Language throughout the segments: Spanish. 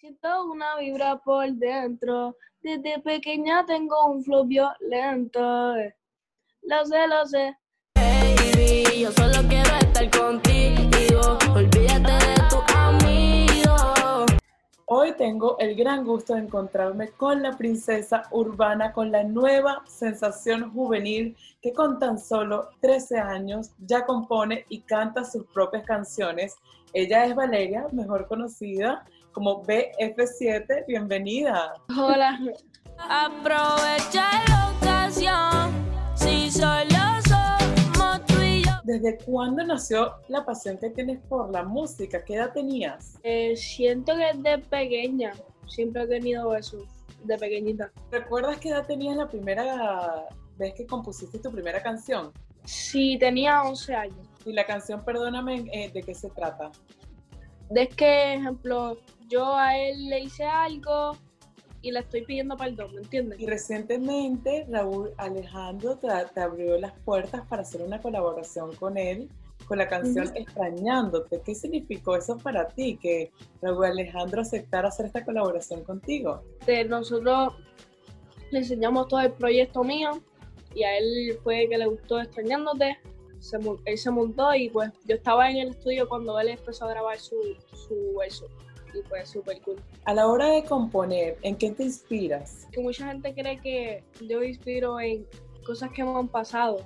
Siento una vibra por dentro. Desde pequeña tengo un flow violento. Lo sé, lo sé. Baby, yo solo quiero estar contigo. Olvídate de tu amigo. Hoy tengo el gran gusto de encontrarme con la princesa urbana, con la nueva sensación juvenil que con tan solo 13 años ya compone y canta sus propias canciones. Ella es Valeria, mejor conocida como BF7. Bienvenida. Hola. Aprovecha la ocasión. Si solo somos tú y yo. ¿Desde cuándo nació la pasión que tienes por la música? ¿Qué edad tenías? Eh, siento que desde pequeña siempre he tenido eso, de pequeñita. ¿Recuerdas qué edad tenías la primera vez que compusiste tu primera canción? Sí, tenía 11 años. Y la canción, perdóname, eh, ¿de qué se trata? Desde que, ejemplo, yo a él le hice algo y le estoy pidiendo perdón, ¿me entiendes? Y recientemente Raúl Alejandro te, te abrió las puertas para hacer una colaboración con él con la canción Ujú. Extrañándote. ¿Qué significó eso para ti, que Raúl Alejandro aceptara hacer esta colaboración contigo? Este, nosotros le enseñamos todo el proyecto mío y a él fue que le gustó extrañándote. Se, él se montó y pues yo estaba en el estudio cuando él empezó a grabar su, su verso y pues súper cool. A la hora de componer, ¿en qué te inspiras? Que mucha gente cree que yo inspiro en cosas que me han pasado,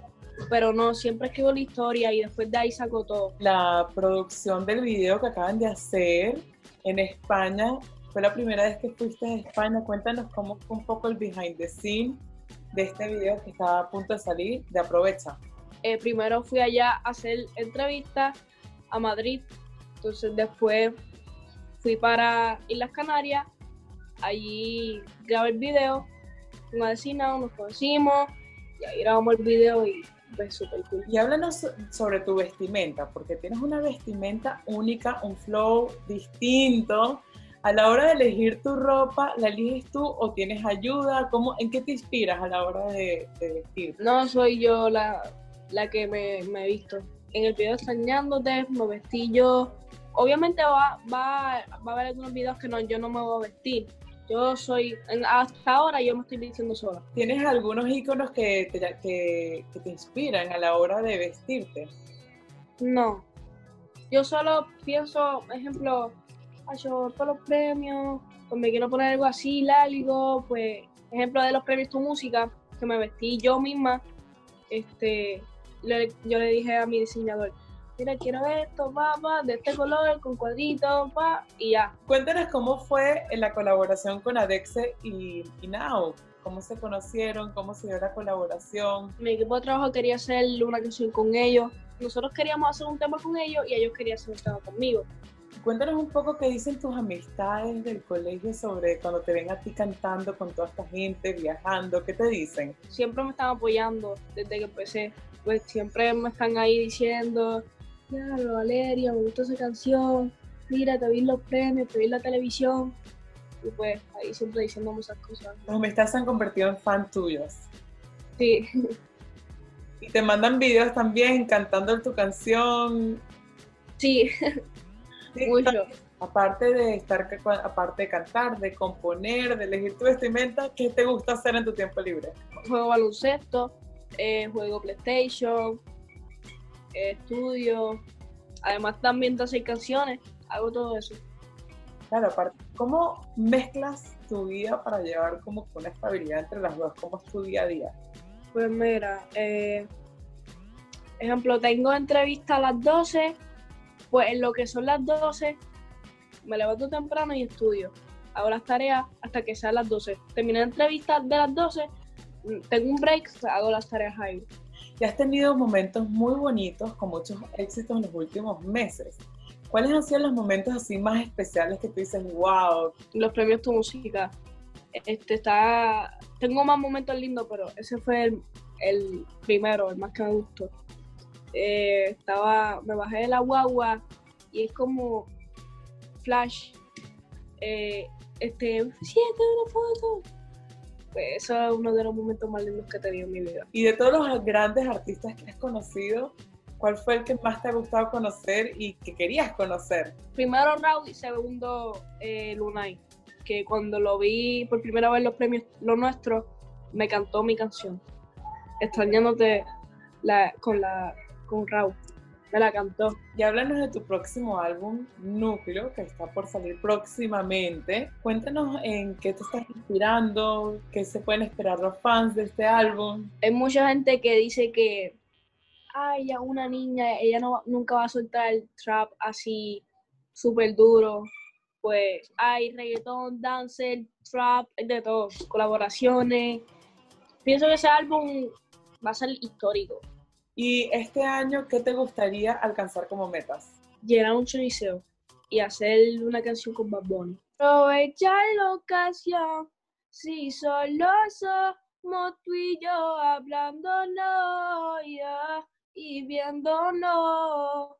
pero no, siempre escribo la historia y después de ahí saco todo. La producción del video que acaban de hacer en España, fue la primera vez que fuiste a España. Cuéntanos cómo fue un poco el behind the scene de este video que estaba a punto de salir de Aprovecha. Eh, primero fui allá a hacer entrevistas a Madrid, entonces después fui para Islas Canarias, allí grabé el video, con una vecina, nos conocimos, y ahí grabamos el video y pues súper cool. Y háblanos so- sobre tu vestimenta, porque tienes una vestimenta única, un flow distinto. A la hora de elegir tu ropa, ¿la eliges tú o tienes ayuda? ¿Cómo, ¿En qué te inspiras a la hora de, de vestir? No soy yo la, la que me, me he visto. En el video extrañándote, me vestí yo. Obviamente va, va, va a haber algunos videos que no, yo no me voy a vestir. Yo soy, hasta ahora yo me estoy vistiendo sola. ¿Tienes algunos iconos que te, que, que te inspiran a la hora de vestirte? No. Yo solo pienso, ejemplo, "Ay, yo por los premios, pues me quiero poner algo así largo, pues, ejemplo de los premios Tu Música, que me vestí yo misma, este, le- yo le dije a mi diseñador, mira, quiero esto, pa, pa, de este color, con cuadritos, pa, y ya. Cuéntanos cómo fue la colaboración con Adexe y, y Now. ¿Cómo se conocieron? ¿Cómo se dio la colaboración? Mi equipo de trabajo quería hacer una canción con ellos, nosotros queríamos hacer un tema con ellos y ellos querían hacer un tema conmigo. Cuéntanos un poco qué dicen tus amistades del colegio sobre cuando te ven a ti cantando con toda esta gente, viajando. ¿Qué te dicen? siempre me están apoyando desde que empecé. Pues siempre me están ahí diciendo, ya, Valeria, me gusta esa canción, mira, te vi los premios, te vi la televisión. Y pues ahí siempre diciéndome esas cosas. Tus amistades se han convertido en fan tuyos. Sí, Y te mandan videos también cantando tu canción. sí, Aparte de estar, aparte de cantar, de componer, de elegir tu vestimenta, ¿qué te gusta hacer en tu tiempo libre? Juego baloncesto, eh, juego PlayStation, eh, estudio. Además también de hacer canciones, hago todo eso. Claro, aparte, ¿cómo mezclas tu vida para llevar como una estabilidad entre las dos? ¿Cómo es tu día a día? Pues mira, eh, ejemplo, tengo entrevista a las 12, pues en lo que son las 12, me levanto temprano y estudio. Hago las tareas hasta que sean las 12. Terminé la entrevista de las 12, mm, tengo un break, hago las tareas ahí. Y has tenido momentos muy bonitos con muchos éxitos en los últimos meses. ¿Cuáles han sido los momentos así más especiales que tú dices, wow? Los premios Tu Música. Este está, tengo más momentos lindos, pero ese fue el, el primero, el más que me gustó. Eh, estaba, me bajé de la guagua y es como flash. Eh, este, siete una foto. Pues eso es uno de los momentos más lindos que he tenido en mi vida. Y de todos los grandes artistas que has conocido, ¿Cuál fue el que más te ha gustado conocer y que querías conocer? Primero Raúl y segundo eh, Lunay, que cuando lo vi por primera vez los premios Lo Nuestro, me cantó mi canción. Extrañándote la, con, la, con Raúl. Me la cantó. Y háblanos de tu próximo álbum, Núcleo, que está por salir próximamente. Cuéntanos en qué te estás inspirando, qué se pueden esperar los fans de este álbum. Hay mucha gente que dice que, ay, ya una niña, ella no, nunca va a soltar el trap así súper duro. Pues hay reggaetón, dance, trap, de todo, colaboraciones. Pienso que ese álbum va a ser histórico. Y este año, ¿qué te gustaría alcanzar como metas? Llenar un choliseo y hacer una canción con Bad Bunny. Aprovechar la ocasión, si solo somos tú y yo hablándonos yeah, y viéndonos.